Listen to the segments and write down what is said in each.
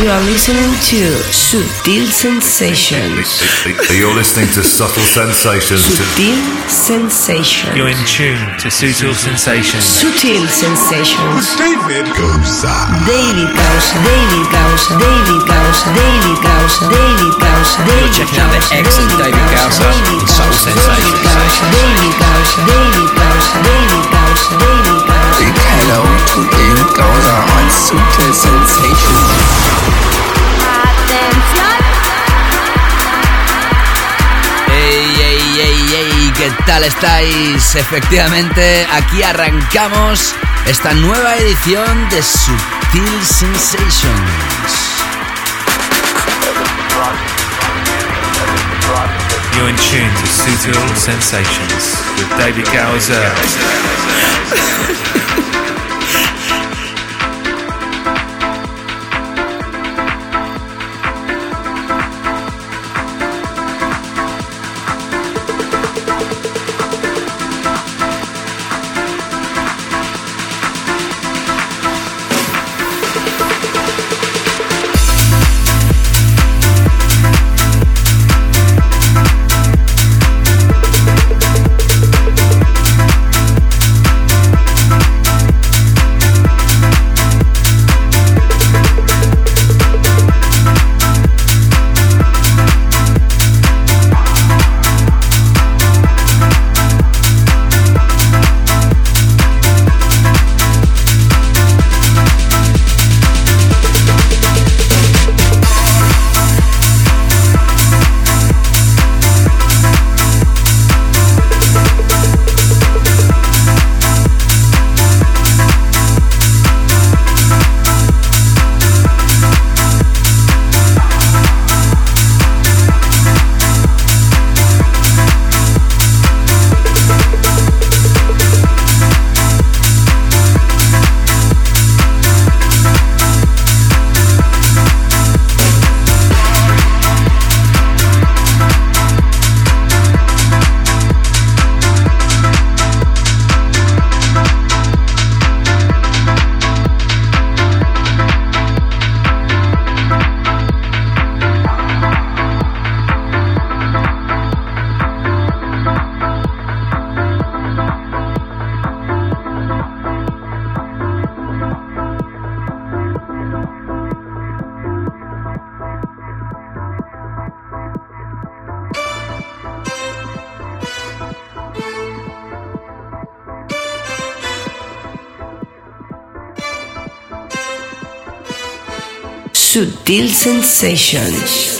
You are listening to Sutil Sensations. You're listening to Subtle Sensations. Sutil Sensations. You're in tune to Sutil Sensations. Sutil Sensations. David Goza. David Gausa, David Gausa, David Gausa, David Gausa, David Gausa, David checking out the excellent David Gausa in Soul Sensations. David Gausa, David Gausa, David Gausa, David Gausa. Big hello to on. Ey, ey, ey, ey, ¿qué tal estáis? Efectivamente, aquí arrancamos esta nueva edición de Sutil Sensations. You're in tune to Sutil Sensations with David Gowser. Sutil Sensations.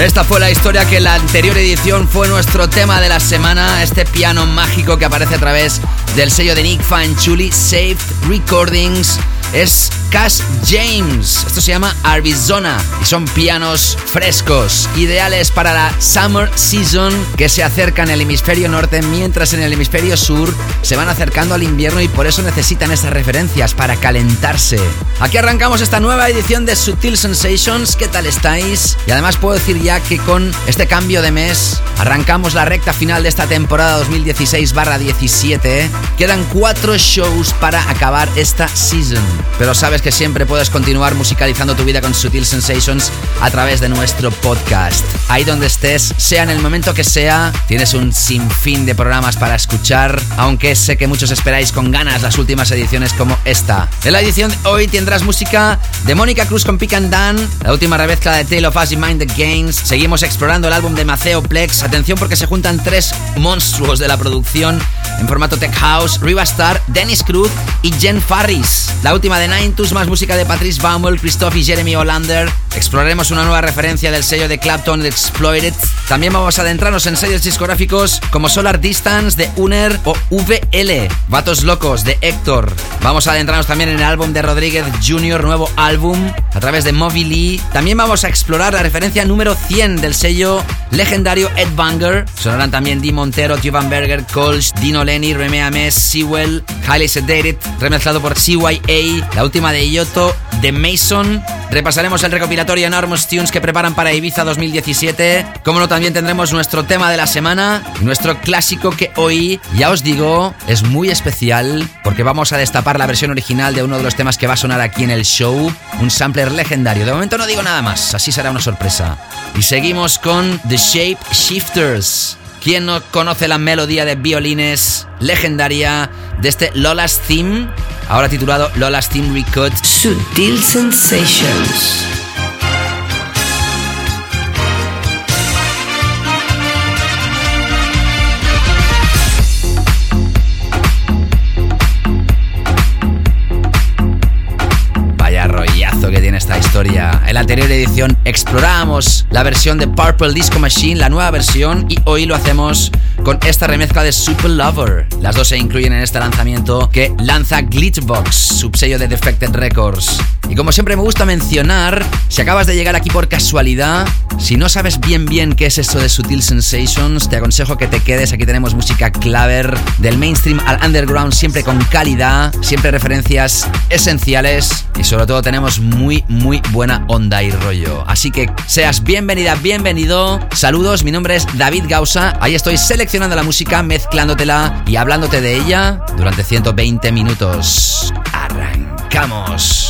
Esta fue la historia que en la anterior edición fue nuestro tema de la semana, este piano mágico que aparece a través del sello de Nick Fanchuli, Saved Recordings. Es Cash James. Esto se llama Arizona y son pianos frescos, ideales para la summer season que se acerca en el hemisferio norte, mientras en el hemisferio sur se van acercando al invierno y por eso necesitan estas referencias para calentarse. Aquí arrancamos esta nueva edición de Sutil Sensations. ¿Qué tal estáis? Y además puedo decir ya que con este cambio de mes arrancamos la recta final de esta temporada 2016-17. Quedan cuatro shows para acabar esta season. Pero sabes que siempre puedes continuar musicalizando tu vida con Sutil Sensations a través de nuestro podcast. Ahí donde estés, sea en el momento que sea, tienes un sinfín de programas para escuchar, aunque sé que muchos esperáis con ganas las últimas ediciones como esta. En la edición hoy tendrás música de Mónica Cruz con Pick and Dan, la última remezcla de Tale of Us Mind the Games. Seguimos explorando el álbum de Maceo Plex. Atención porque se juntan tres monstruos de la producción en formato Tech House, Riva Star, Dennis Cruz y Jen Farris. La última de Nintus, más música de Patrice Baumel, Christoph y Jeremy Hollander. Exploraremos una nueva referencia del sello de Clapton Exploited. También vamos a adentrarnos en sellos discográficos como Solar Distance de Uner o VL. Vatos Locos de Héctor. Vamos a adentrarnos también en el álbum de Rodríguez Jr., nuevo álbum, a través de Moby Lee. También vamos a explorar la referencia número 100 del sello legendario Ed Banger. Sonarán también Dee Montero, Jovan Berger, Colch, Dino Lenny, Remy Ames, Sewell, Highly Sedated, remezclado por CYA, la última de Yoto, The Mason. Repasaremos el recopilatorio Enormous Tunes que preparan para Ibiza 2017. Como no, también tendremos nuestro tema de la semana, nuestro clásico que hoy, ya os digo, es muy especial porque vamos a destapar la versión original de uno de los temas que va a sonar aquí en el show, un sampler legendario. De momento no digo nada más, así será una sorpresa. Y seguimos con The Shape Shifters. ¿Quién no conoce la melodía de violines legendaria de este Lola's Theme? Ahora titulado Lola's Theme Recut. Sutil Sensations. En la anterior edición exploramos la versión de Purple Disco Machine, la nueva versión, y hoy lo hacemos con esta remezcla de Super Lover. Las dos se incluyen en este lanzamiento que lanza Glitchbox, subsello de Defected Records. Y como siempre me gusta mencionar, si acabas de llegar aquí por casualidad, si no sabes bien bien qué es esto de Sutil Sensations, te aconsejo que te quedes. Aquí tenemos música claver del mainstream al underground, siempre con calidad, siempre referencias esenciales y sobre todo tenemos muy muy buena onda y rollo. Así que seas bienvenida, bienvenido. Saludos, mi nombre es David Gausa. Ahí estoy seleccionando la música, mezclándotela y hablándote de ella durante 120 minutos. Arrancamos.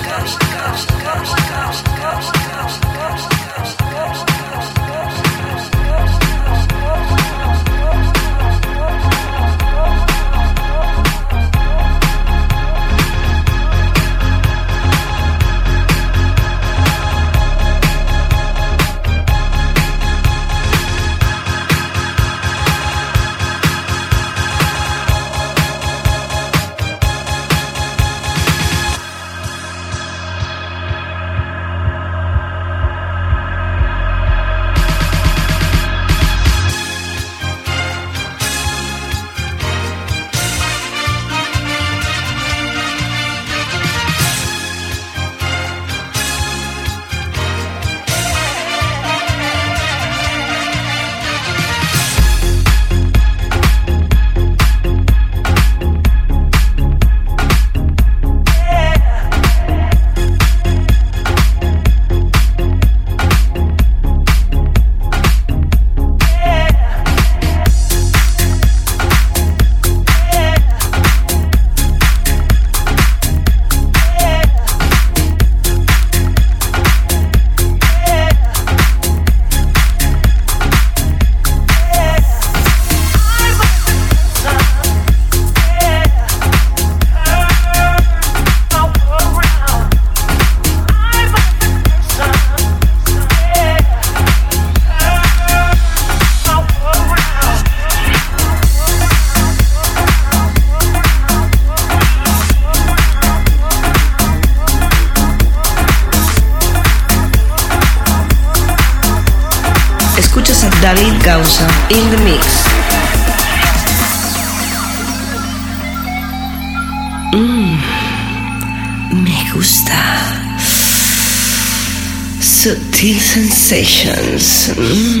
In the mix. Mm, me gusta. Sutil Sensations. Mm.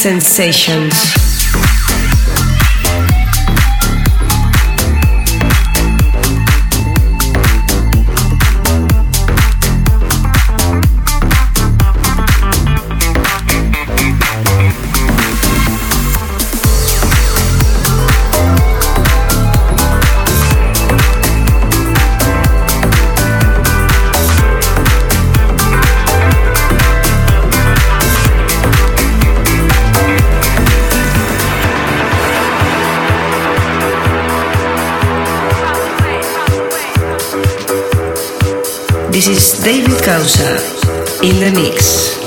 sensations. This is David Causa in the mix.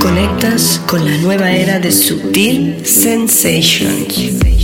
Conectas con la nueva era de Subtil Sensations.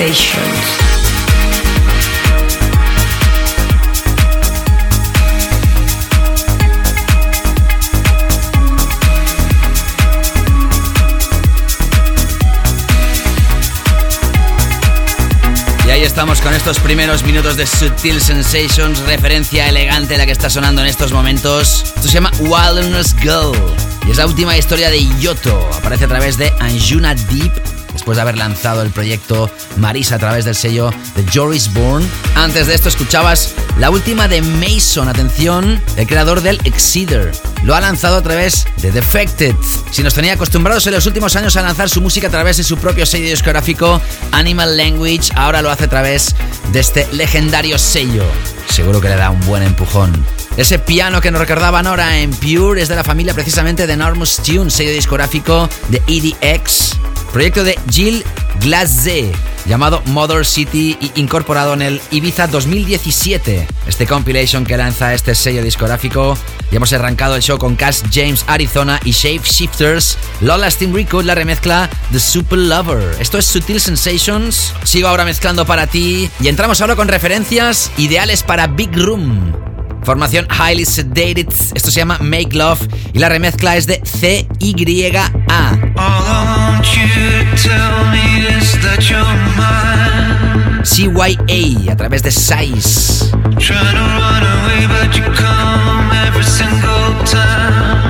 Sensations. Ahí estamos con estos primeros minutos de Sutil Sensations, referencia elegante la que está sonando en estos momentos. Esto se llama Wilderness Girl y es la última historia de Yoto. Aparece a través de Anjuna Deep después de haber lanzado el proyecto Marisa a través del sello de Joris Bourne. Antes de esto escuchabas la última de Mason, atención, el creador del Exceeder. Lo ha lanzado a través de Defected. Si nos tenía acostumbrados en los últimos años a lanzar su música a través de su propio sello discográfico Animal Language, ahora lo hace a través de este legendario sello. Seguro que le da un buen empujón. Ese piano que nos recordaban ahora en Pure es de la familia precisamente de Enormous Tune, sello discográfico de EDX. Proyecto de Jill Glazé, llamado Mother City y incorporado en el Ibiza 2017. Este compilation que lanza este sello discográfico. Ya hemos arrancado el show con Cass James Arizona y Shape Shifters. Lola Steam Record la remezcla The Super Lover. Esto es Sutil Sensations. Sigo ahora mezclando para ti y entramos ahora con referencias ideales para Big Room. Formación Highly Sedated. Esto se llama Make Love y la remezcla es de CYA. CYA a través de Size.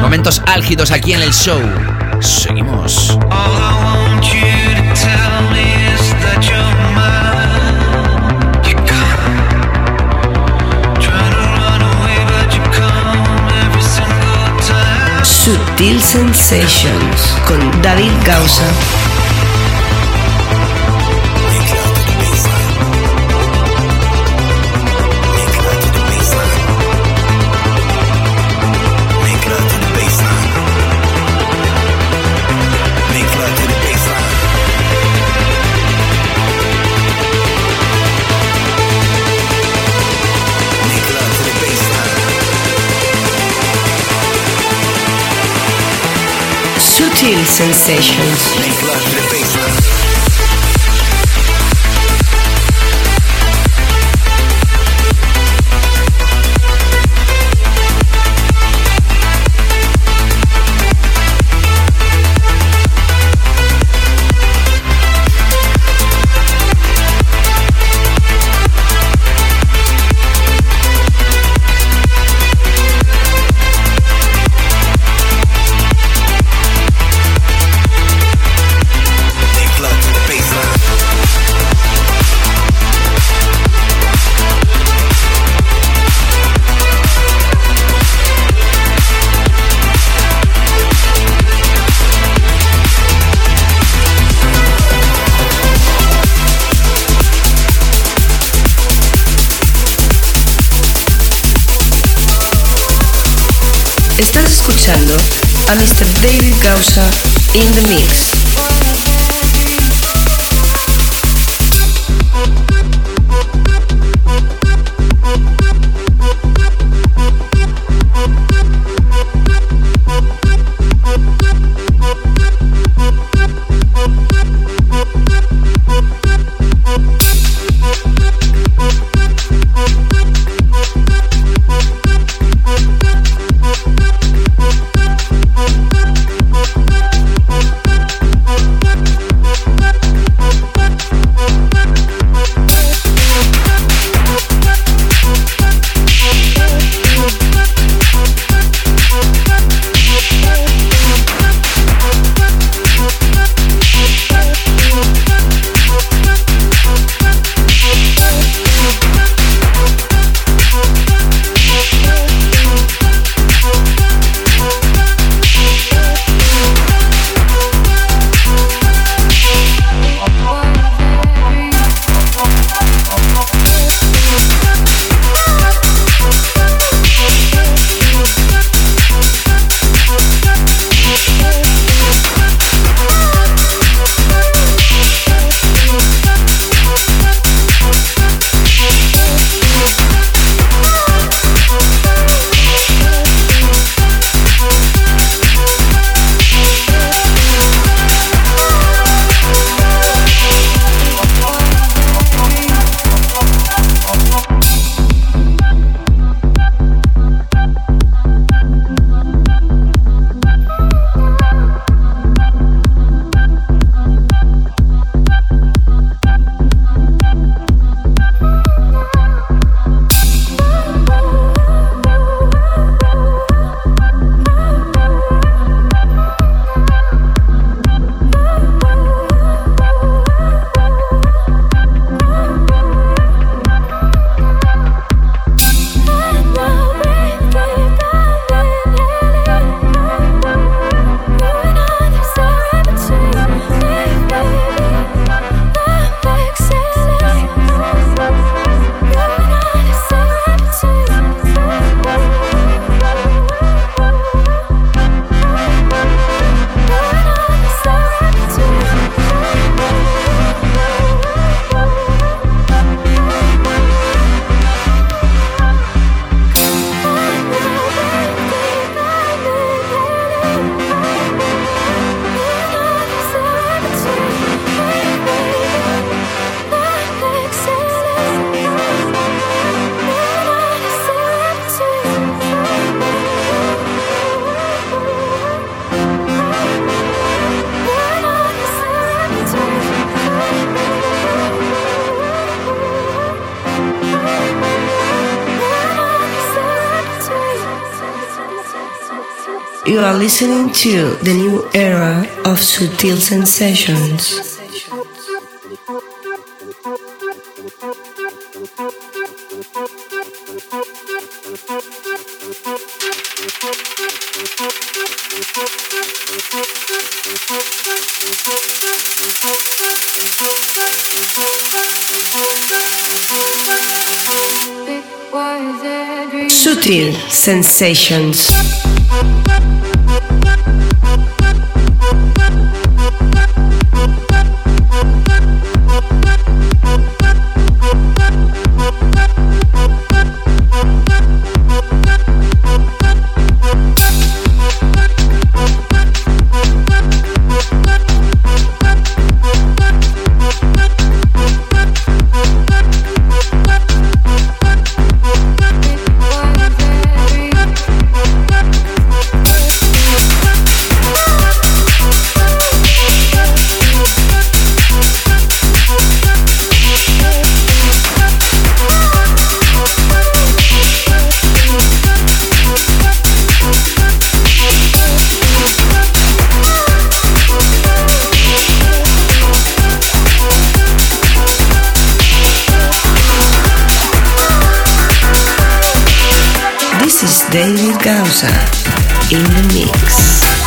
Momentos álgidos aquí en el show. Seguimos. Sutil Sensations con David Gausa. Sutil Sensations. In the mix. Are listening to the new era of Sutil Sensations. Sutil Sensations. This is David Gausa in the mix.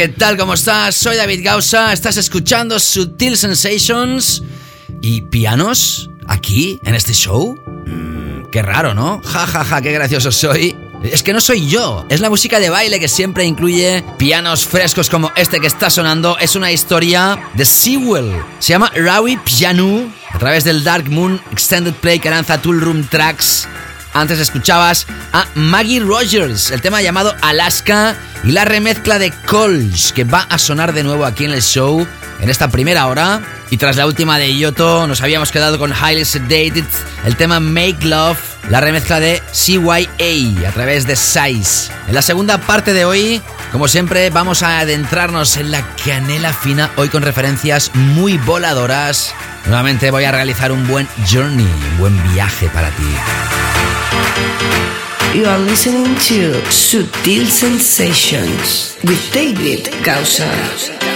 ¿Qué tal? ¿Cómo estás? Soy David Gausa, estás escuchando Sutil Sensations y pianos aquí en este show. Mm, qué raro, ¿no? Ja, ja, ja, qué gracioso soy. Es que no soy yo, es la música de baile que siempre incluye pianos frescos como este que está sonando. Es una historia de Sewell. Se llama Rawi Piano a través del Dark Moon Extended Play que lanza Tool Room Tracks antes escuchabas a Maggie Rogers, el tema llamado Alaska y la remezcla de Coles, que va a sonar de nuevo aquí en el show en esta primera hora. Y tras la última de Yoto, nos habíamos quedado con Highly Sedated, el tema Make Love, la remezcla de CYA a través de Size. En la segunda parte de hoy, como siempre, vamos a adentrarnos en la canela fina, hoy con referencias muy voladoras. Nuevamente voy a realizar un buen journey, un buen viaje para ti. You are listening to Sutil Sensations with David Gausser.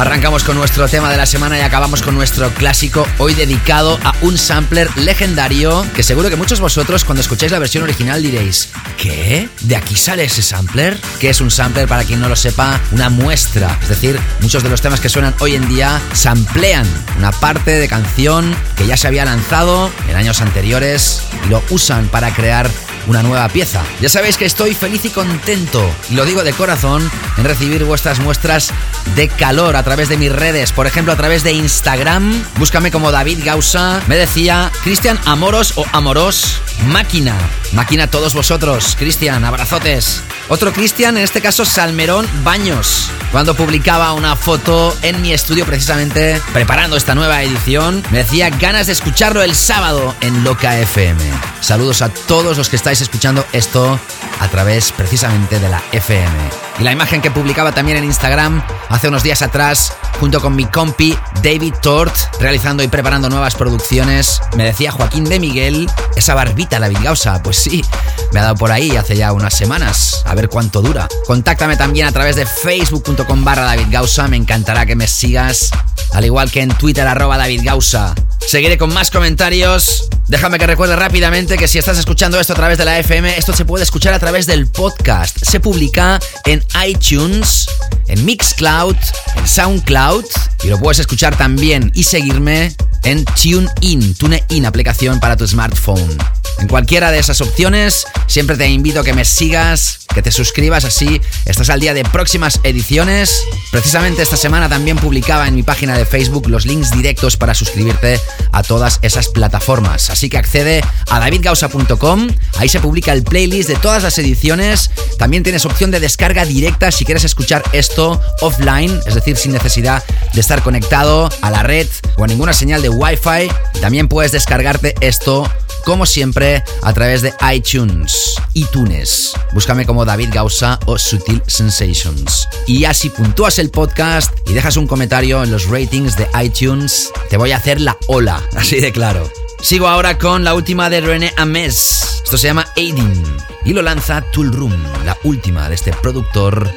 Arrancamos con nuestro tema de la semana y acabamos con nuestro clásico, hoy dedicado a un sampler legendario que seguro que muchos vosotros cuando escucháis la versión original diréis, ¿qué? ¿De aquí sale ese sampler? ¿Qué es un sampler? Para quien no lo sepa, una muestra. Es decir, muchos de los temas que suenan hoy en día samplean una parte de canción que ya se había lanzado en años anteriores y lo usan para crear una nueva pieza. Ya sabéis que estoy feliz y contento, y lo digo de corazón, en recibir vuestras muestras de calor a través de mis redes, por ejemplo a través de Instagram, búscame como David Gausa, me decía Cristian Amoros o Amoros Máquina. Máquina a todos vosotros, Cristian, abrazotes. Otro Cristian, en este caso Salmerón Baños, cuando publicaba una foto en mi estudio precisamente preparando esta nueva edición, me decía ganas de escucharlo el sábado en Loca FM. Saludos a todos los que estáis escuchando esto a través precisamente de la FM. Y la imagen que publicaba también en Instagram hace unos días atrás, junto con mi compi David Tort, realizando y preparando nuevas producciones, me decía Joaquín de Miguel, esa barbita David Gausa, pues sí, me ha dado por ahí hace ya unas semanas, a ver cuánto dura. Contáctame también a través de facebook.com barra David me encantará que me sigas, al igual que en Twitter arroba David Gausa. Seguiré con más comentarios. Déjame que recuerde rápidamente que si estás escuchando esto a través de la FM, esto se puede escuchar a través del podcast. Se publica en iTunes, en Mixcloud, en Soundcloud y lo puedes escuchar también y seguirme en TuneIn, TuneIn, aplicación para tu smartphone. En cualquiera de esas opciones, siempre te invito a que me sigas, que te suscribas así, estás al día de próximas ediciones. Precisamente esta semana también publicaba en mi página de Facebook los links directos para suscribirte a todas esas plataformas. Así que accede a davidgausa.com, ahí se publica el playlist de todas las ediciones. También tienes opción de descarga directa si quieres escuchar esto offline, es decir, sin necesidad de estar conectado a la red o a ninguna señal de Wi-Fi. También puedes descargarte esto como siempre, a través de iTunes, iTunes. Búscame como David Gausa o Sutil Sensations. Y así puntúas el podcast y dejas un comentario en los ratings de iTunes, te voy a hacer la ola, así de claro. Sigo ahora con la última de René Ames. Esto se llama Aidin y lo lanza Tool Room, la última de este productor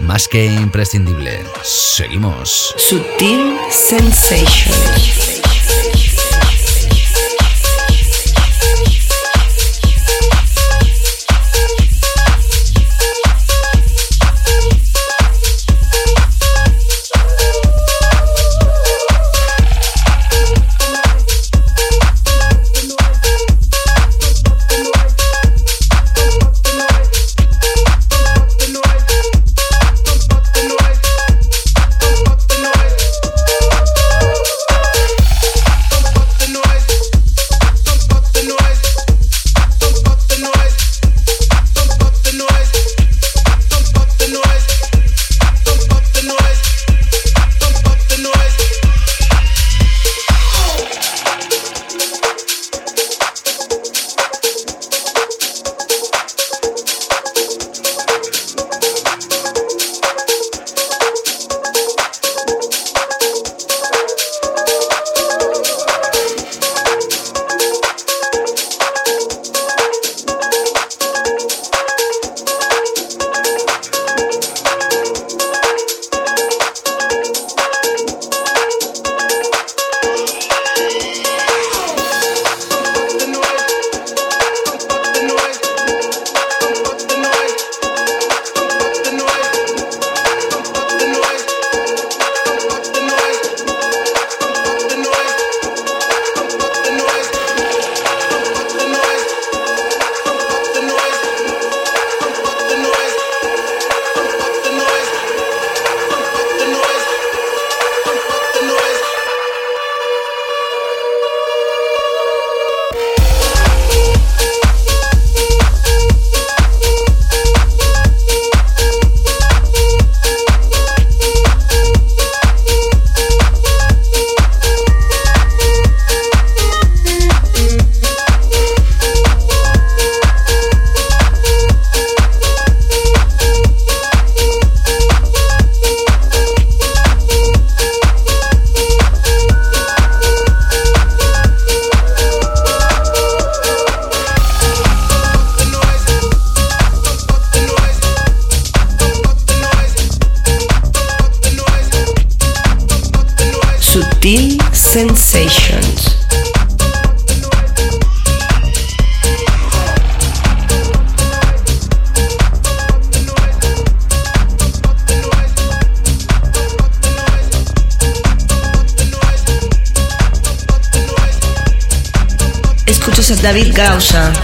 más que imprescindible. Seguimos. Sutil Sensations. David Gausa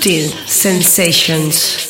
sutil sensations.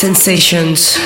Sensations.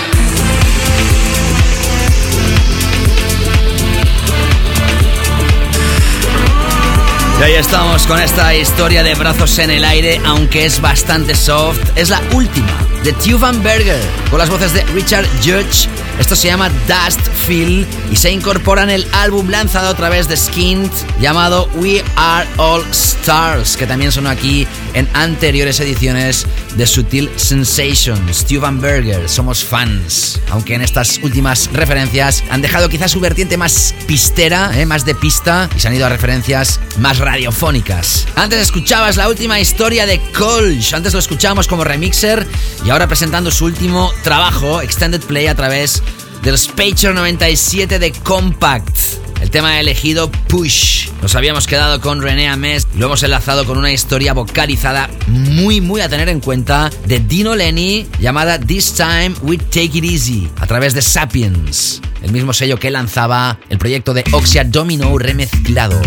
Y ahí estamos con esta historia de brazos en el aire, aunque es bastante soft. Es la última de Tuvan Berger, con las voces de Richard Judge. Esto se llama Dust Feel y se incorpora en el álbum lanzado a través de Skint llamado We Are All Stars, que también sonó aquí en anteriores ediciones de Sutil Sensations. Steven Berger, somos fans. Aunque en estas últimas referencias han dejado quizás su vertiente más pistera, eh, más de pista, y se han ido a referencias más radiofónicas. Antes escuchabas la última historia de Colch, antes lo escuchábamos como remixer y ahora presentando su último trabajo, Extended Play, a través del Spacer 97 de Compact. El tema elegido, Push. Nos habíamos quedado con René Ames y lo hemos enlazado con una historia vocalizada muy, muy a tener en cuenta de Dino Lenny llamada This Time We Take It Easy a través de Sapiens, el mismo sello que lanzaba el proyecto de Oxia Domino remezclado.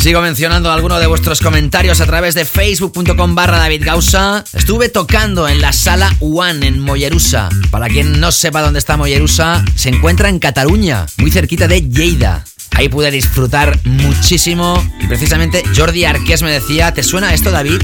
Sigo mencionando algunos de vuestros comentarios a través de facebook.com barra David Gausa. Estuve tocando en la sala One en Mollerusa. Para quien no sepa dónde está Mollerusa, se encuentra en Cataluña, muy cerquita de Lleida. Ahí pude disfrutar muchísimo. Y precisamente Jordi Arqués me decía, ¿te suena esto David?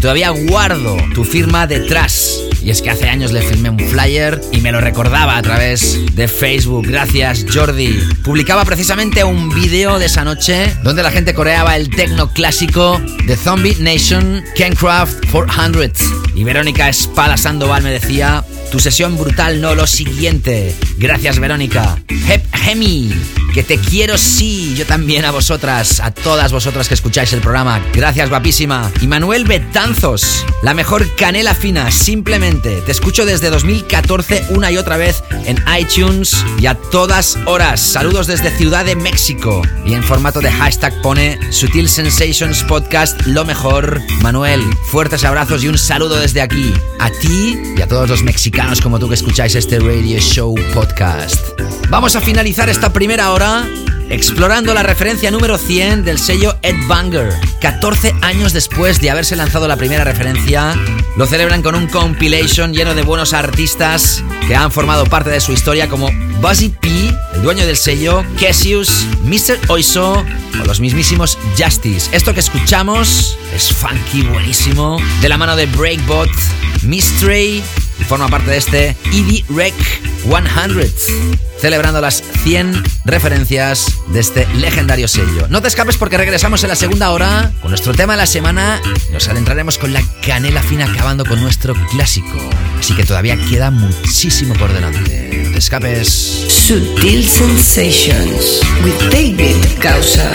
Todavía guardo tu firma detrás. Y es que hace años le filmé un flyer y me lo recordaba a través de Facebook. Gracias, Jordi. Publicaba precisamente un vídeo de esa noche donde la gente coreaba el tecno clásico de Zombie Nation Kencraft 400. Y Verónica Espada Sandoval me decía, tu sesión brutal, no lo siguiente. Gracias, Verónica. Hep Hemi, que te quiero sí. Yo también a vosotras, a todas vosotras que escucháis el programa. Gracias, guapísima. Y Manuel Betanzos, la mejor canela fina, simplemente. Te escucho desde 2014 una y otra vez en iTunes y a todas horas. Saludos desde Ciudad de México. Y en formato de hashtag pone Sutil Sensations Podcast, lo mejor. Manuel, fuertes abrazos y un saludo desde aquí. A ti y a todos los mexicanos como tú que escucháis este radio show podcast. Vamos a finalizar esta primera hora explorando la referencia número 100 del sello Ed Banger. 14 años después de haberse lanzado la primera referencia, lo celebran con un compilation lleno de buenos artistas que han formado parte de su historia como Buzzy P, el dueño del sello, Cassius, Mr. Oiso o los mismísimos Justice. Esto que escuchamos es funky, buenísimo, de la mano de Breakbot, Mistray y forma parte de este ED Rec 100, celebrando las 100 referencias de este legendario sello. No te escapes porque regresamos en la segunda hora con nuestro tema de la semana nos adentraremos con la canela fina acabando con nuestro clásico. Así que todavía queda muchísimo por delante. No te escapes. Sutil Sensations with David Causa.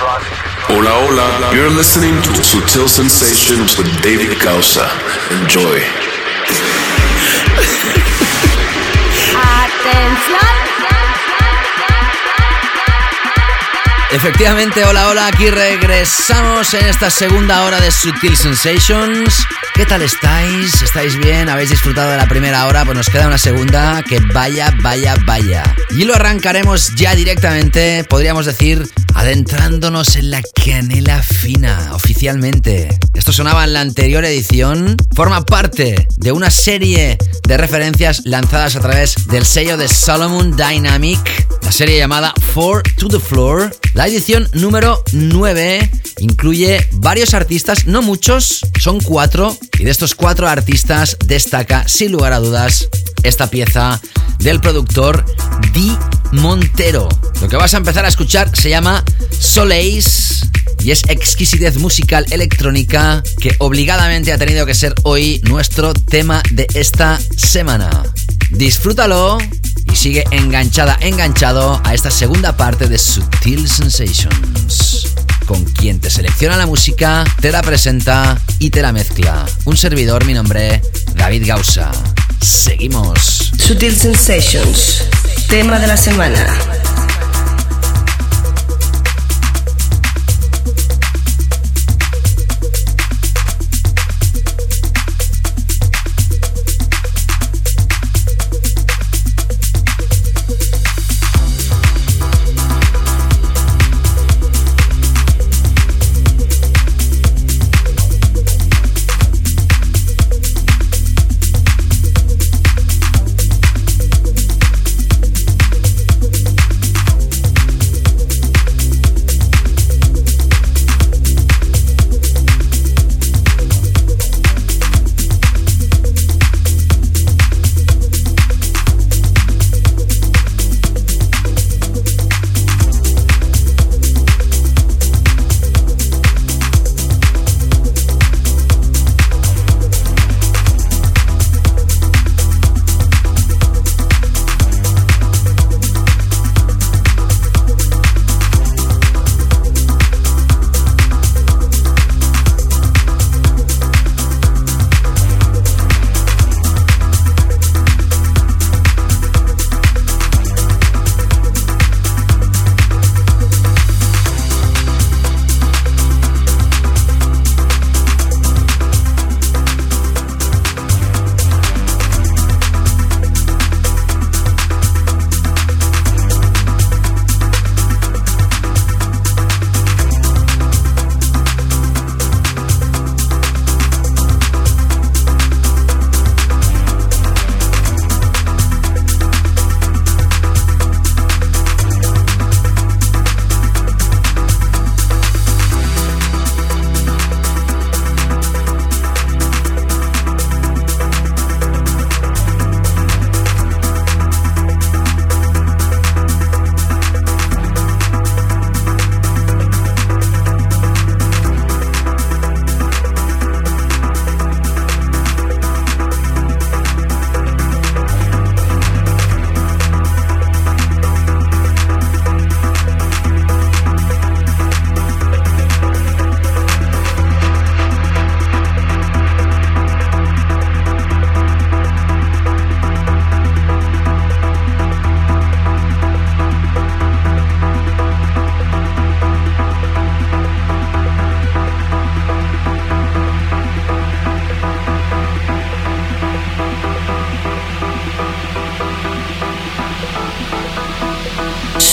Hola, hola. You're listening to Sutil Sensations with David Causa. Enjoy. Efectivamente, hola, hola, aquí regresamos en esta segunda hora de Sutil Sensations. ¿Qué tal estáis? ¿Estáis bien? ¿Habéis disfrutado de la primera hora? Pues nos queda una segunda que vaya, vaya, vaya. Y lo arrancaremos ya directamente, podríamos decir, adentrándonos en la canela fina, oficialmente. Esto sonaba en la anterior edición, forma parte de una serie de referencias lanzadas a través del sello de Solomon Dynamic, la serie llamada Four to the Floor. La edición número 9 incluye varios artistas, no muchos, son cuatro, y de estos cuatro artistas destaca, sin lugar a dudas, esta pieza del productor Di Montero. Lo que vas a empezar a escuchar se llama Soleis y es exquisitez musical electrónica que obligadamente ha tenido que ser hoy nuestro tema de esta semana. Disfrútalo y sigue enganchada, enganchado a esta segunda parte de Sutil Sensations. Con quien te selecciona la música, te la presenta y te la mezcla. Un servidor, mi nombre, David Gausa. Seguimos. Sutil Sensations, tema de la semana.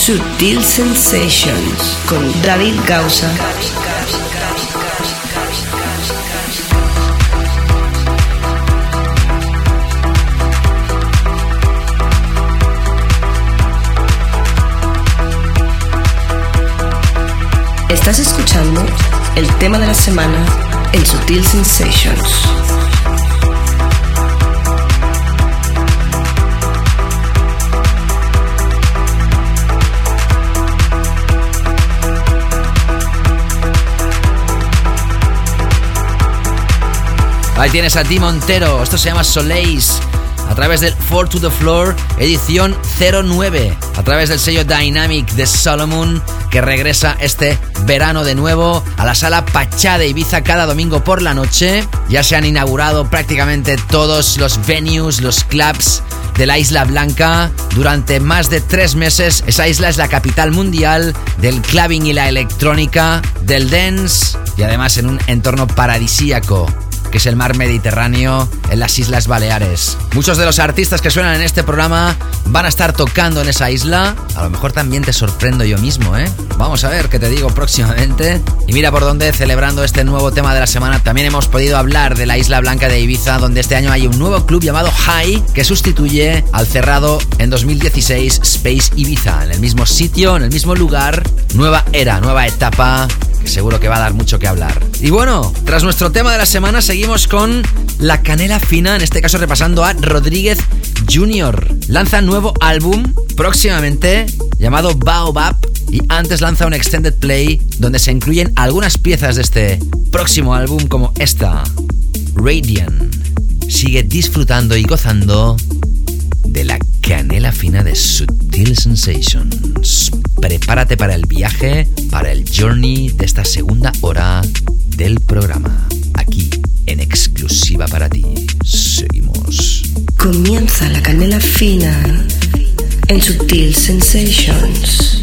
Sutil Sensations con David Gausa. Estás escuchando el tema de la semana en Sutil Sensations. Ahí tienes a Tim Montero, esto se llama Soleis, a través del Four to the Floor, edición 09, a través del sello Dynamic de Solomon, que regresa este verano de nuevo a la sala Pachá de Ibiza cada domingo por la noche. Ya se han inaugurado prácticamente todos los venues, los clubs de la Isla Blanca. Durante más de tres meses, esa isla es la capital mundial del clubbing y la electrónica, del dance y además en un entorno paradisíaco. Que es el mar Mediterráneo en las Islas Baleares. Muchos de los artistas que suenan en este programa van a estar tocando en esa isla. A lo mejor también te sorprendo yo mismo, ¿eh? Vamos a ver qué te digo próximamente. Y mira por dónde, celebrando este nuevo tema de la semana, también hemos podido hablar de la Isla Blanca de Ibiza, donde este año hay un nuevo club llamado High que sustituye al cerrado en 2016 Space Ibiza. En el mismo sitio, en el mismo lugar, nueva era, nueva etapa que seguro que va a dar mucho que hablar. Y bueno, tras nuestro tema de la semana seguimos con la canela fina, en este caso repasando a Rodríguez Jr. Lanza nuevo álbum próximamente llamado Baobab y antes lanza un extended play donde se incluyen algunas piezas de este próximo álbum como esta, Radiant. Sigue disfrutando y gozando de la canela fina de Sutil Sensations. Prepárate para el viaje, para el journey de esta segunda hora del programa, aquí en exclusiva para ti. Seguimos. Comienza la canela fina en Sutil Sensations.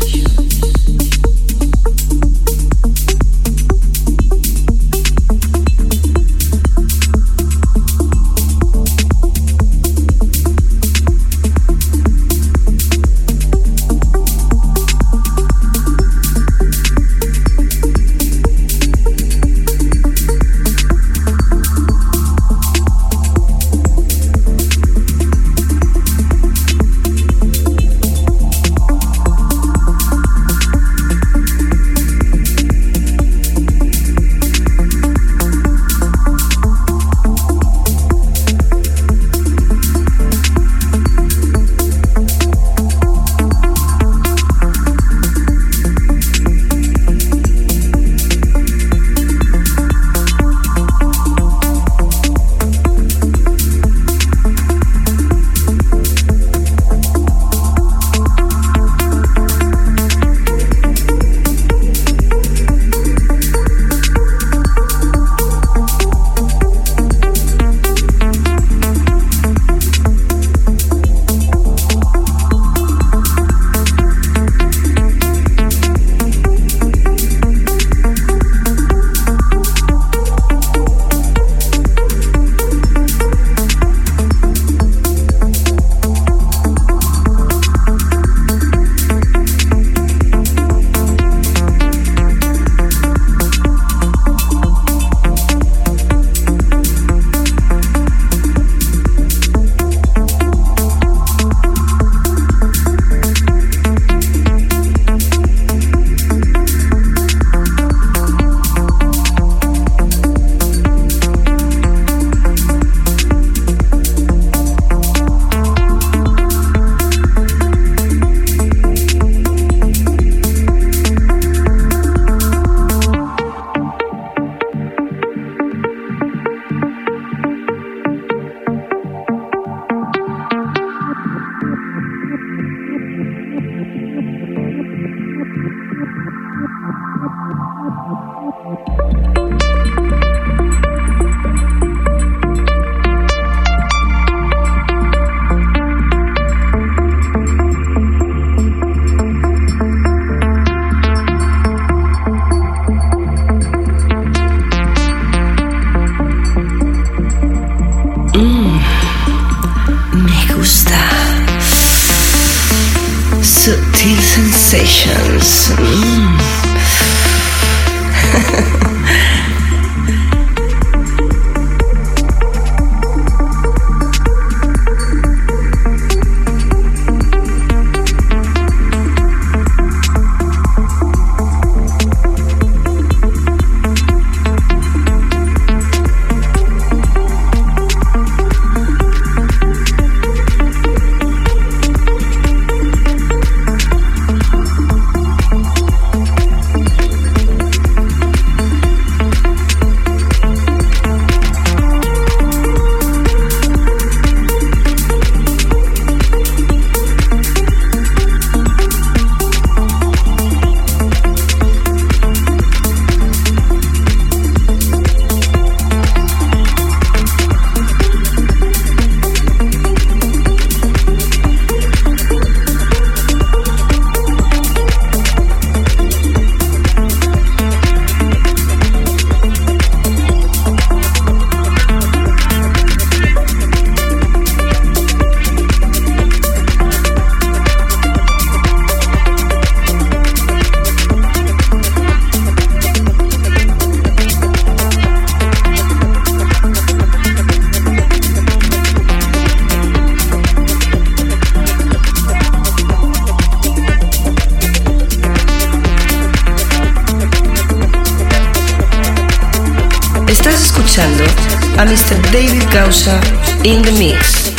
Gausa in the mix.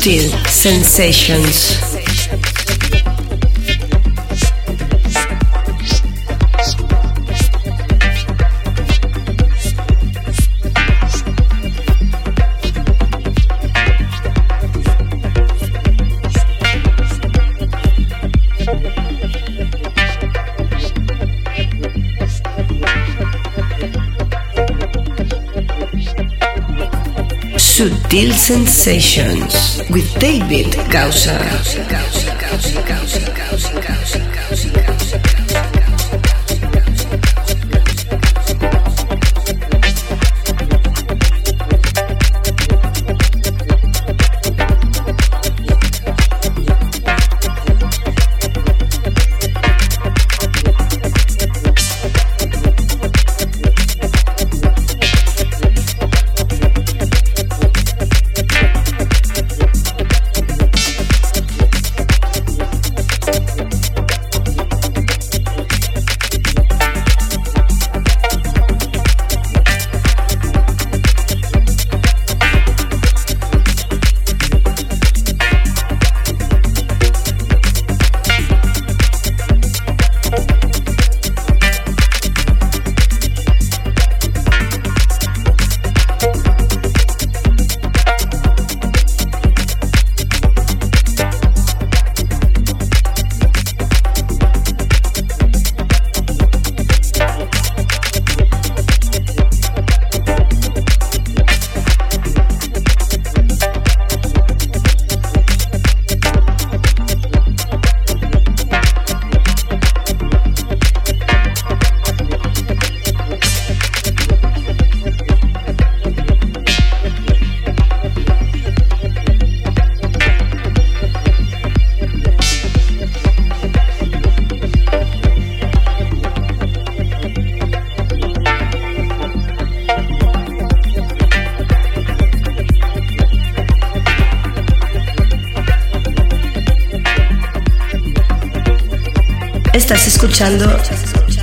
Sutil sensations. Sutil Sensations with David Gausa.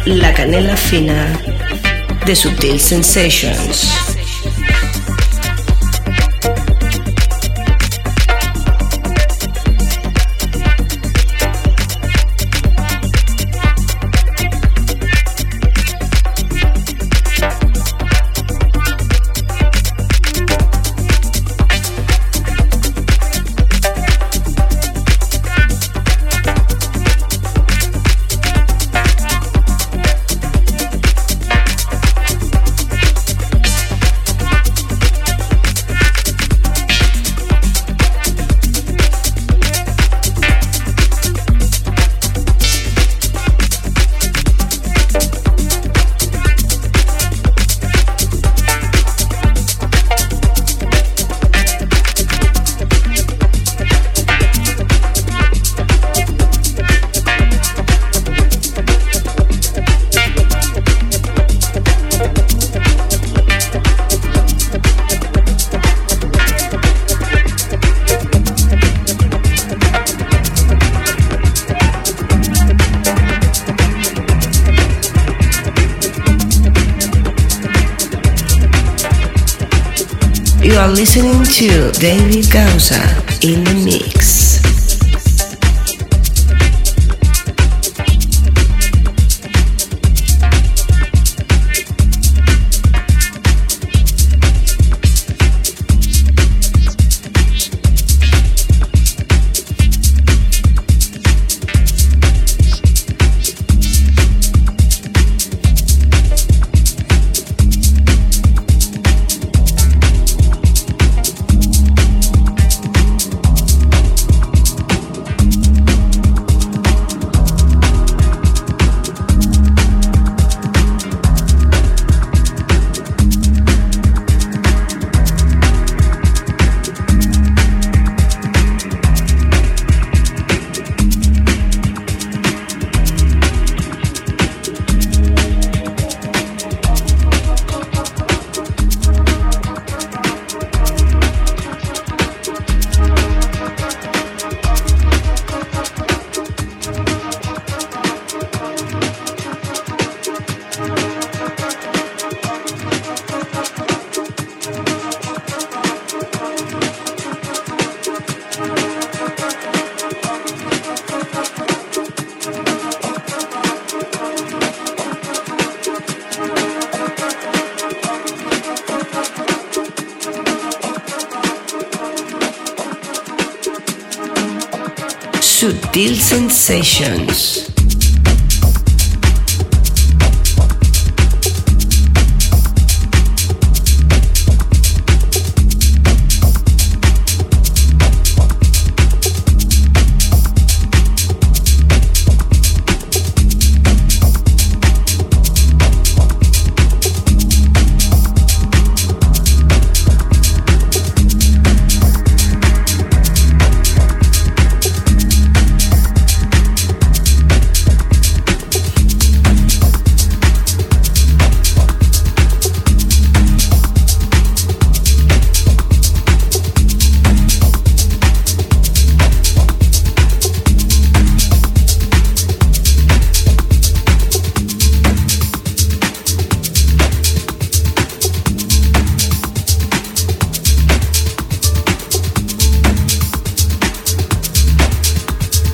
La Canela Fina de Sutil Sensations. David Sutil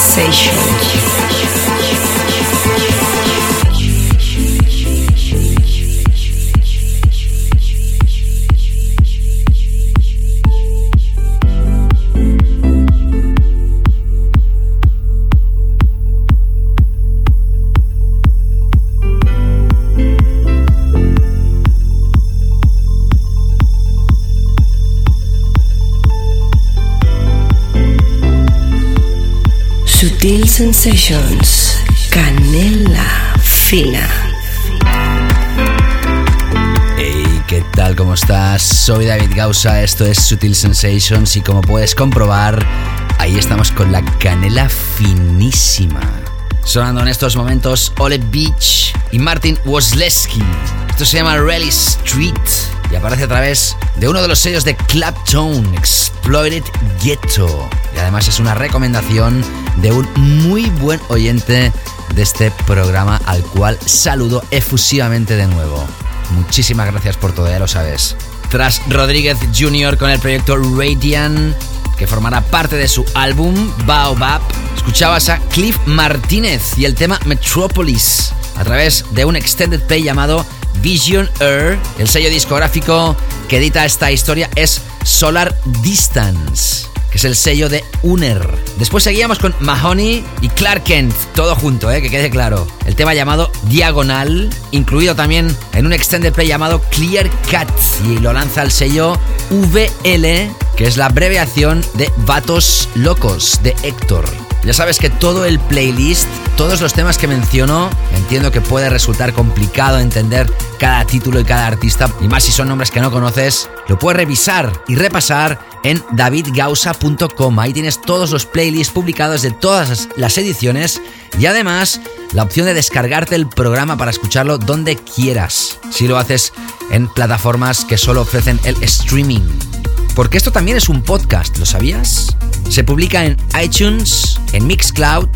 Sensations. Sensations, Canela Fina. Hey, ¿qué tal? ¿Cómo estás? Soy David Gausa, esto es Sutil Sensations y como puedes comprobar, ahí estamos con la canela finísima. Sonando en estos momentos Ole Beach y Martin Wozleski. Esto se llama Rally Street y aparece a través de uno de los sellos de Claptone, Exploited Ghetto. Y además es una recomendación de un muy buen oyente de este programa al cual saludo efusivamente de nuevo. Muchísimas gracias por todo, ya lo sabes. Tras Rodríguez Jr. con el proyecto Radiant, que formará parte de su álbum Baobab, escuchabas a Cliff Martínez y el tema Metropolis a través de un extended play llamado Vision Air. El sello discográfico que edita esta historia es Solar Distance que es el sello de Uner. Después seguíamos con Mahoney y Clark Kent, todo junto, eh, que quede claro. El tema llamado Diagonal, incluido también en un extended play llamado Clear Cut, y lo lanza el sello VL, que es la abreviación de Vatos Locos de Héctor. Ya sabes que todo el playlist, todos los temas que menciono, entiendo que puede resultar complicado entender cada título y cada artista, y más si son nombres que no conoces, lo puedes revisar y repasar en davidgausa.com. Ahí tienes todos los playlists publicados de todas las ediciones y además la opción de descargarte el programa para escucharlo donde quieras. Si lo haces en plataformas que solo ofrecen el streaming. Porque esto también es un podcast, ¿lo sabías? Se publica en iTunes, en Mixcloud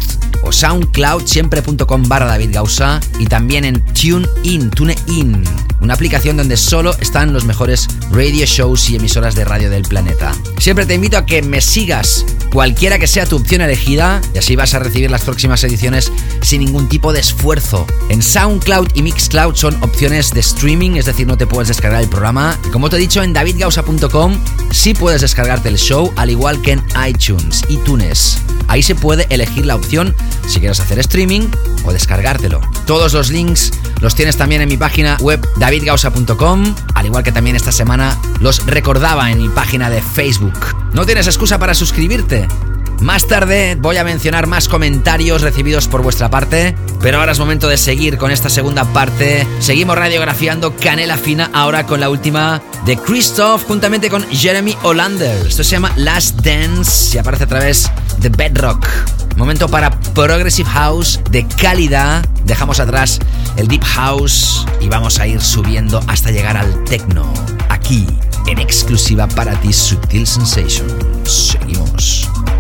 o SoundCloud, siempre.com barra David Gausa y también en TuneIn, TuneIn, una aplicación donde solo están los mejores radio shows y emisoras de radio del planeta. Siempre te invito a que me sigas, cualquiera que sea tu opción elegida, y así vas a recibir las próximas ediciones sin ningún tipo de esfuerzo. En SoundCloud y Mixcloud son opciones de streaming, es decir, no te puedes descargar el programa. Y como te he dicho, en davidgausa.com sí puedes descargarte el show, al igual que en iTunes y Tunes. Ahí se puede elegir la opción si quieres hacer streaming o descargártelo. Todos los links los tienes también en mi página web davidgausa.com, al igual que también esta semana los recordaba en mi página de Facebook. No tienes excusa para suscribirte. Más tarde voy a mencionar más comentarios recibidos por vuestra parte, pero ahora es momento de seguir con esta segunda parte. Seguimos radiografiando Canela Fina ahora con la última de Christoph juntamente con Jeremy Olander. Esto se llama Last Dance y aparece a través de Bedrock. Momento para Progressive House de calidad. Dejamos atrás el Deep House y vamos a ir subiendo hasta llegar al techno. Aquí, en exclusiva para ti, Sutil Sensation. Seguimos.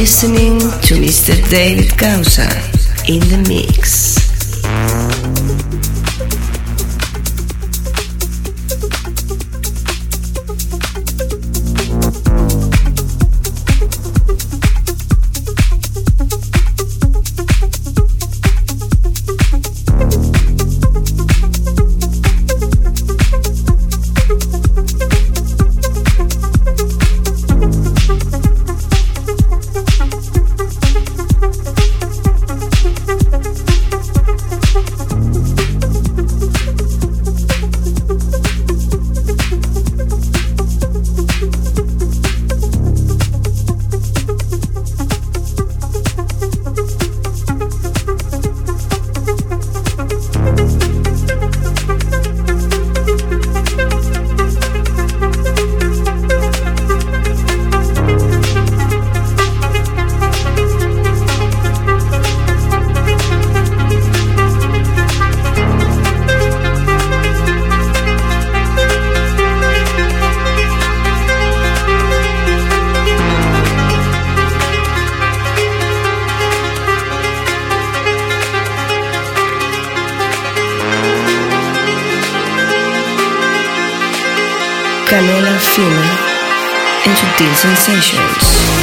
Listening to Mr. David Causa in the mix. Canela Fina and Sutil Sensations.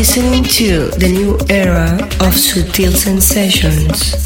Listening to the new era of Sutil Sensations.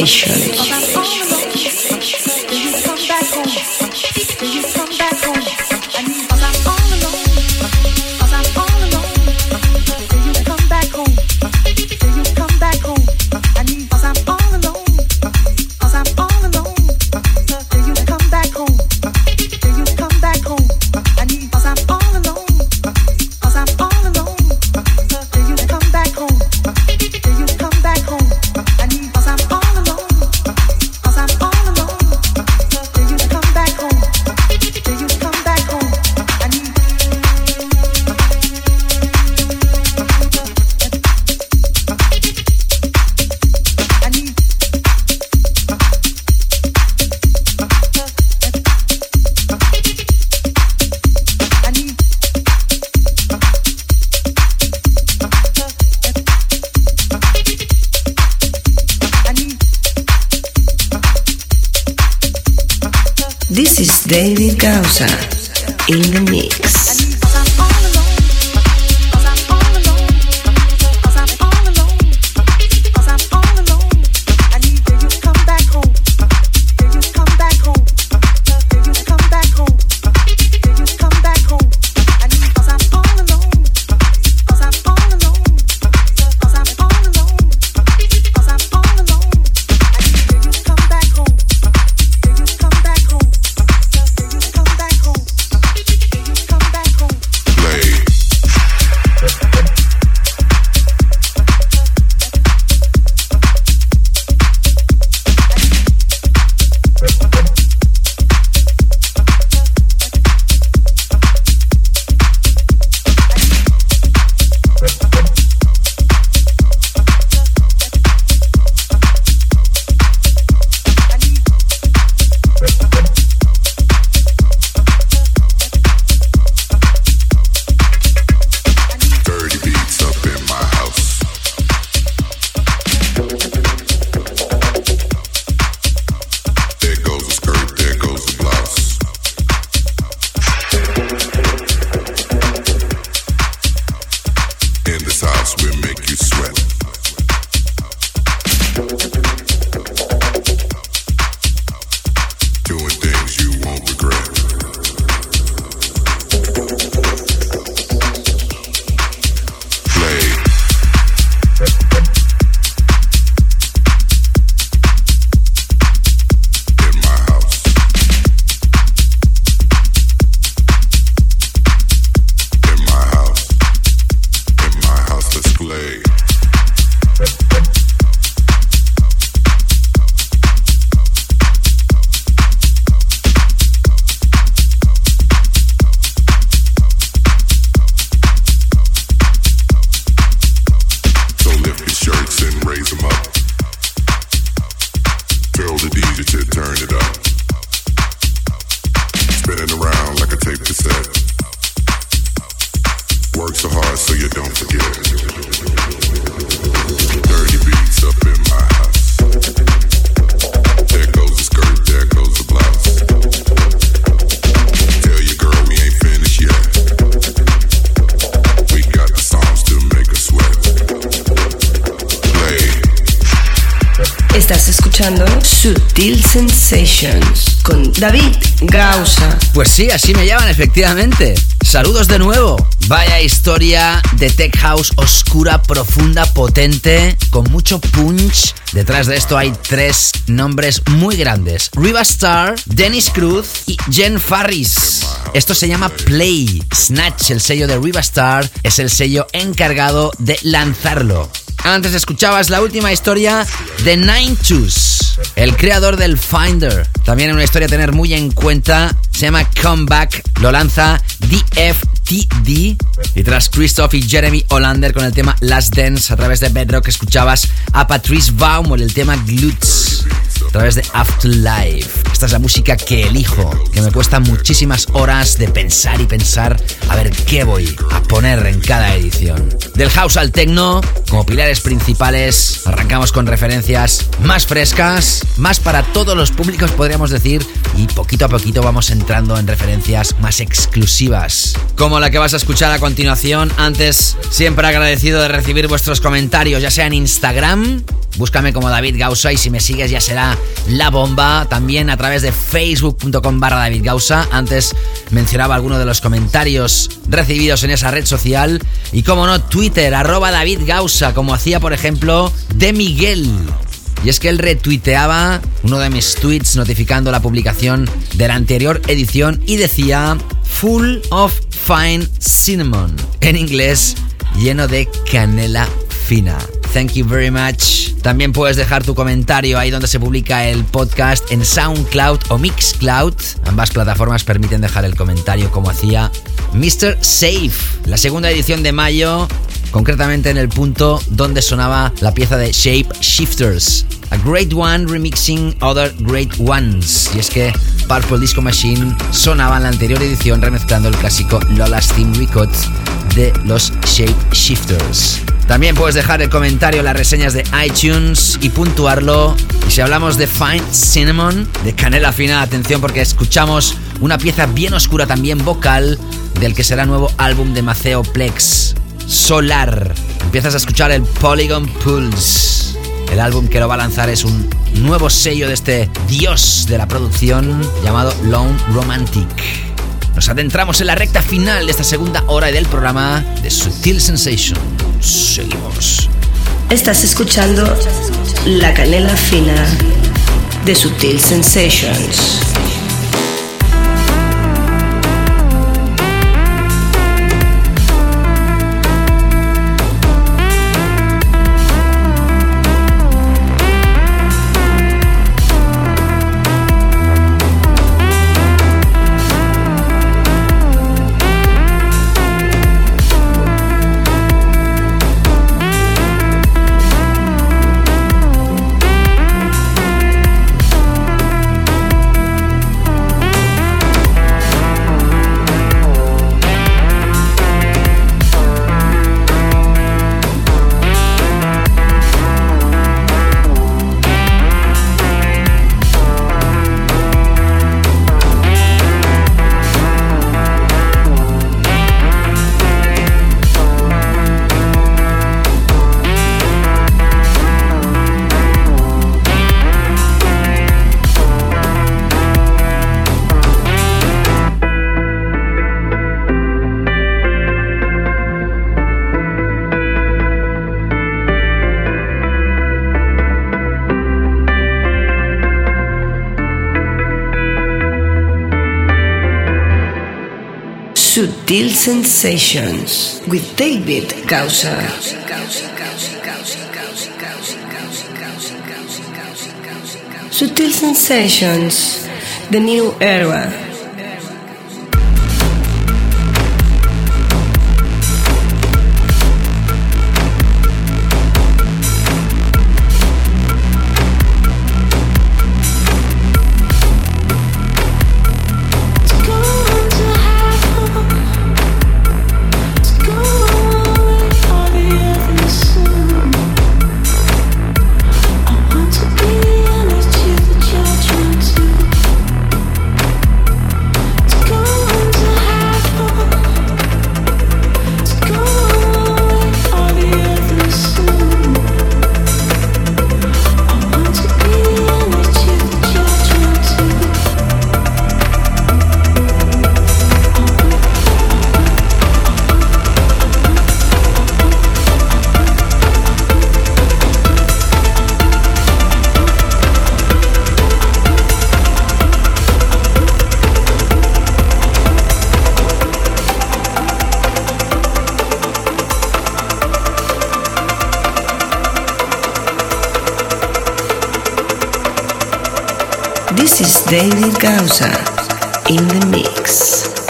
sensations David Gausa. Pues sí, así me llaman efectivamente. Saludos de nuevo. Vaya historia de tech house oscura, profunda, potente, con mucho punch. Detrás de esto hay tres nombres muy grandes. Riva Star, Dennis Cruz y Jen Farris. Esto se llama Play. Snatch, el sello de Riva Star, es el sello encargado de lanzarlo. Antes escuchabas la última historia de Nine el creador del Finder. También una historia a tener muy en cuenta. Se llama Comeback. Lo lanza DFTD. Y tras Christoph y Jeremy Hollander con el tema Last Dance a través de Bedrock, escuchabas a Patrice Baum el tema Glutes a través de Afterlife. Esta es la música que elijo, que me cuesta muchísimas horas de pensar y pensar a ver qué voy a poner en cada edición. Del house al techno, como pilares principales, arrancamos con referencias más frescas, más para todos los públicos podríamos decir, y poquito a poquito vamos entrando en referencias más exclusivas, como la que vas a escuchar a continuación. Antes, siempre agradecido de recibir vuestros comentarios, ya sea en Instagram, búscame como David Gausa y si me sigues ya será la bomba. También a través de facebook.com barra David Gausa. Antes mencionaba algunos de los comentarios recibidos en esa red social. Y como no, Twitter, arroba David Gausa, como hacía por ejemplo de Miguel. Y es que él retuiteaba uno de mis tweets notificando la publicación de la anterior edición y decía Full of Fine Cinnamon. En inglés, lleno de canela fina. Thank you very much. También puedes dejar tu comentario ahí donde se publica el podcast en SoundCloud o Mixcloud. Ambas plataformas permiten dejar el comentario como hacía Mr. Safe. La segunda edición de mayo, concretamente en el punto donde sonaba la pieza de Shape Shifters. A Great One remixing Other Great Ones. Y es que Purple Disco Machine sonaba en la anterior edición remezclando el clásico Lola's Team Record de los Shape Shifters. También puedes dejar el comentario en las reseñas de iTunes y puntuarlo. Y si hablamos de Fine Cinnamon, de canela fina, atención porque escuchamos una pieza bien oscura también vocal del que será nuevo álbum de Maceo Plex, Solar. Empiezas a escuchar el Polygon Pulse. El álbum que lo va a lanzar es un nuevo sello de este dios de la producción llamado Lone Romantic. Nos adentramos en la recta final de esta segunda hora del programa de Sutil Sensation. Seguimos. Estás escuchando La Canela Fina de Sutil Sensations. Sutil Sensations with David Gausa. Sutil Sensations, the new era. This is David Gausa in the mix.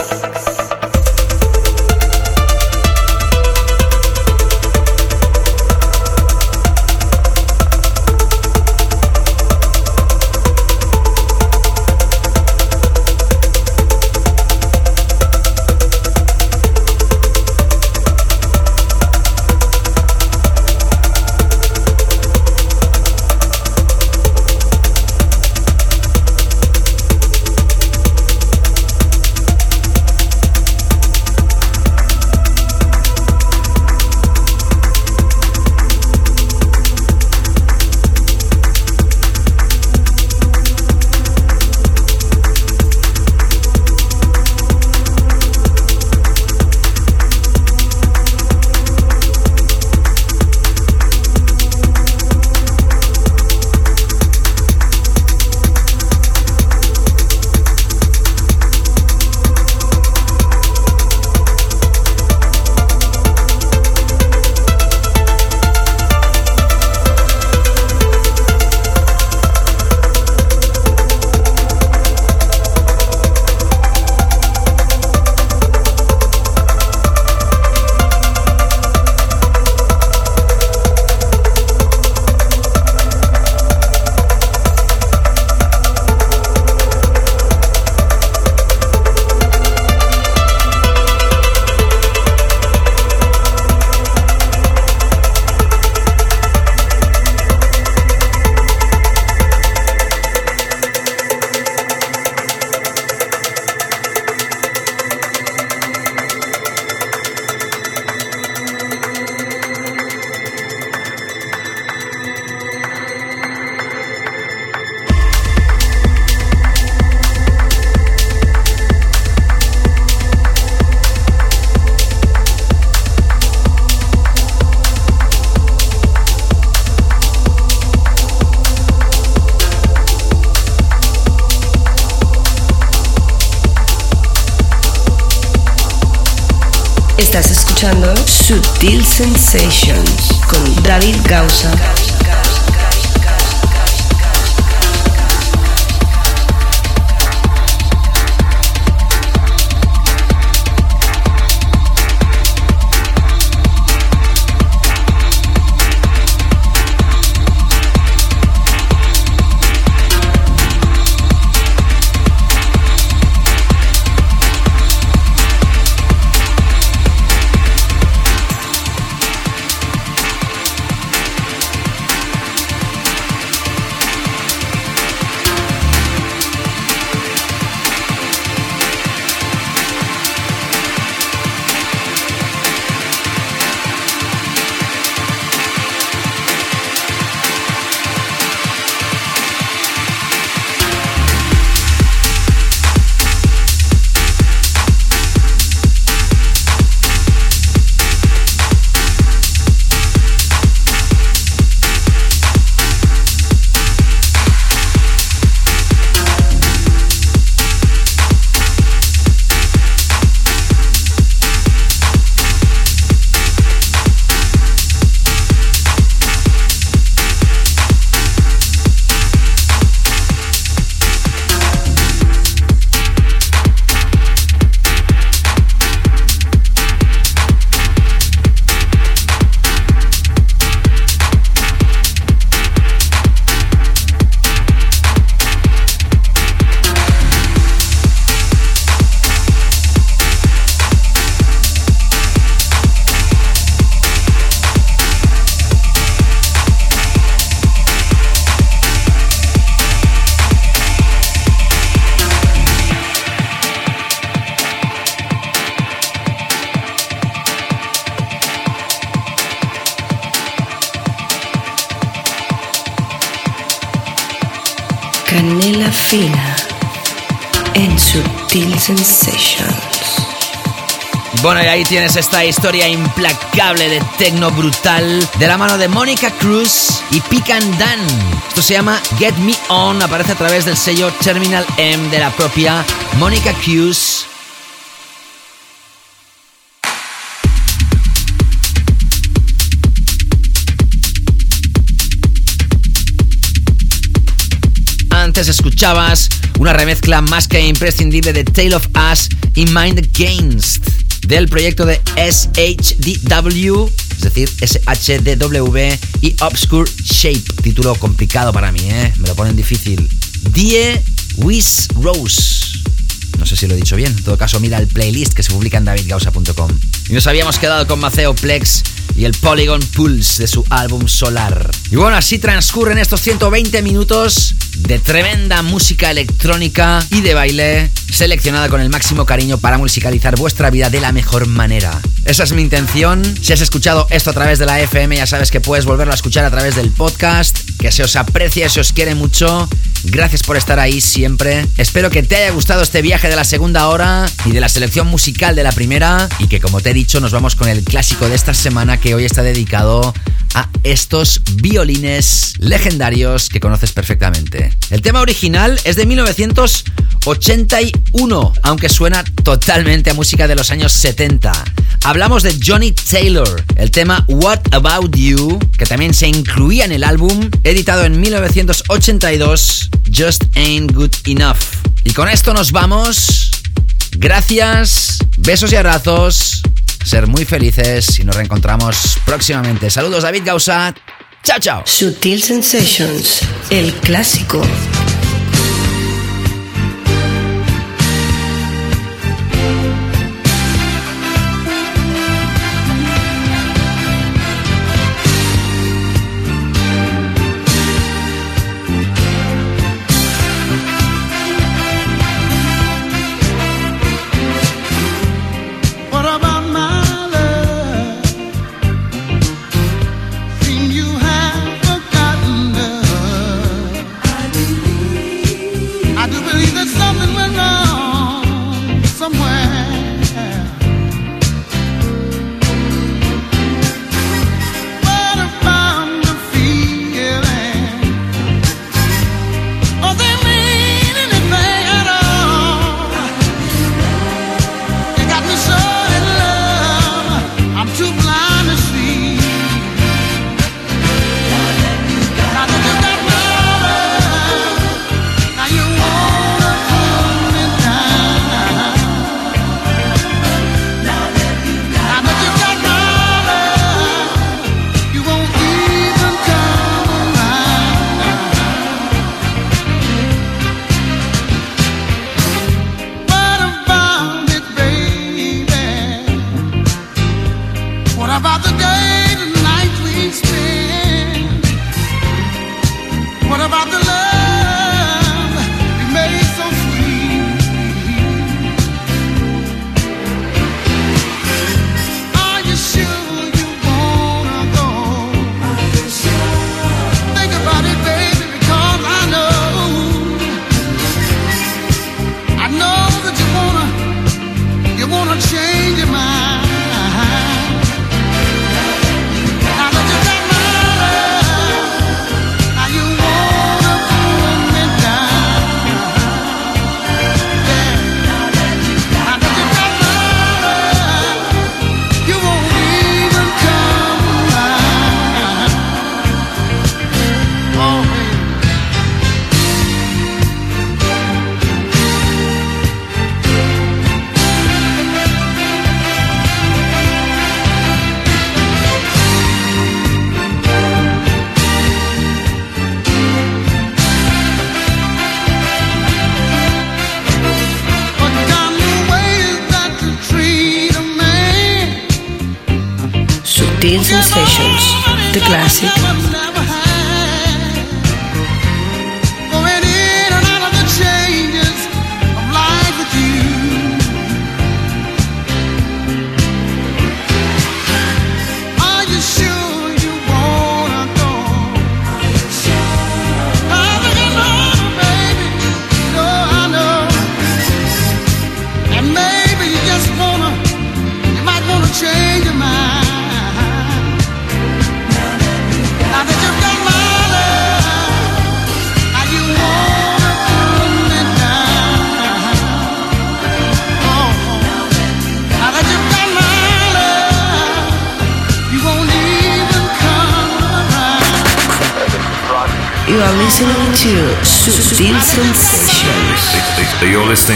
Con David Gausa. Ahí tienes esta historia implacable de techno brutal de la mano de Mónica Cruz y Pick and Dan. Esto se llama Get Me On, aparece a través del sello Terminal M de la propia Mónica Cruz. Antes escuchabas una remezcla más que imprescindible de Tale of Us y Mind Against del proyecto de SHDW, es decir, SHDW y Obscure Shape. Título complicado para mí, ¿eh? Me lo ponen difícil. Die Wiz Rose. No sé si lo he dicho bien. En todo caso, mira el playlist que se publica en davidgausa.com. Y nos habíamos quedado con Maceo Plex y el Polygon Pulse de su álbum Solar. Y bueno, así transcurren estos 120 minutos de tremenda música electrónica y de baile seleccionada con el máximo cariño para musicalizar vuestra vida de la mejor manera. Esa es mi intención. Si has escuchado esto a través de la FM, ya sabes que puedes volverlo a escuchar a través del podcast. Que se os aprecia, se os quiere mucho. Gracias por estar ahí siempre. Espero que te haya gustado este viaje de la segunda hora y de la selección musical de la primera. Y que como te he dicho, nos vamos con el clásico de esta semana que hoy está dedicado estos violines legendarios que conoces perfectamente. El tema original es de 1981, aunque suena totalmente a música de los años 70. Hablamos de Johnny Taylor, el tema What About You, que también se incluía en el álbum, editado en 1982, Just Ain't Good Enough. Y con esto nos vamos. Gracias, besos y abrazos ser muy felices y nos reencontramos próximamente. Saludos, David Gausat. Chao, chao. Sutil Sensations, el clásico.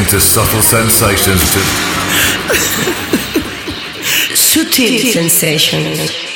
To Subtle Sensations. Subtle Sensations.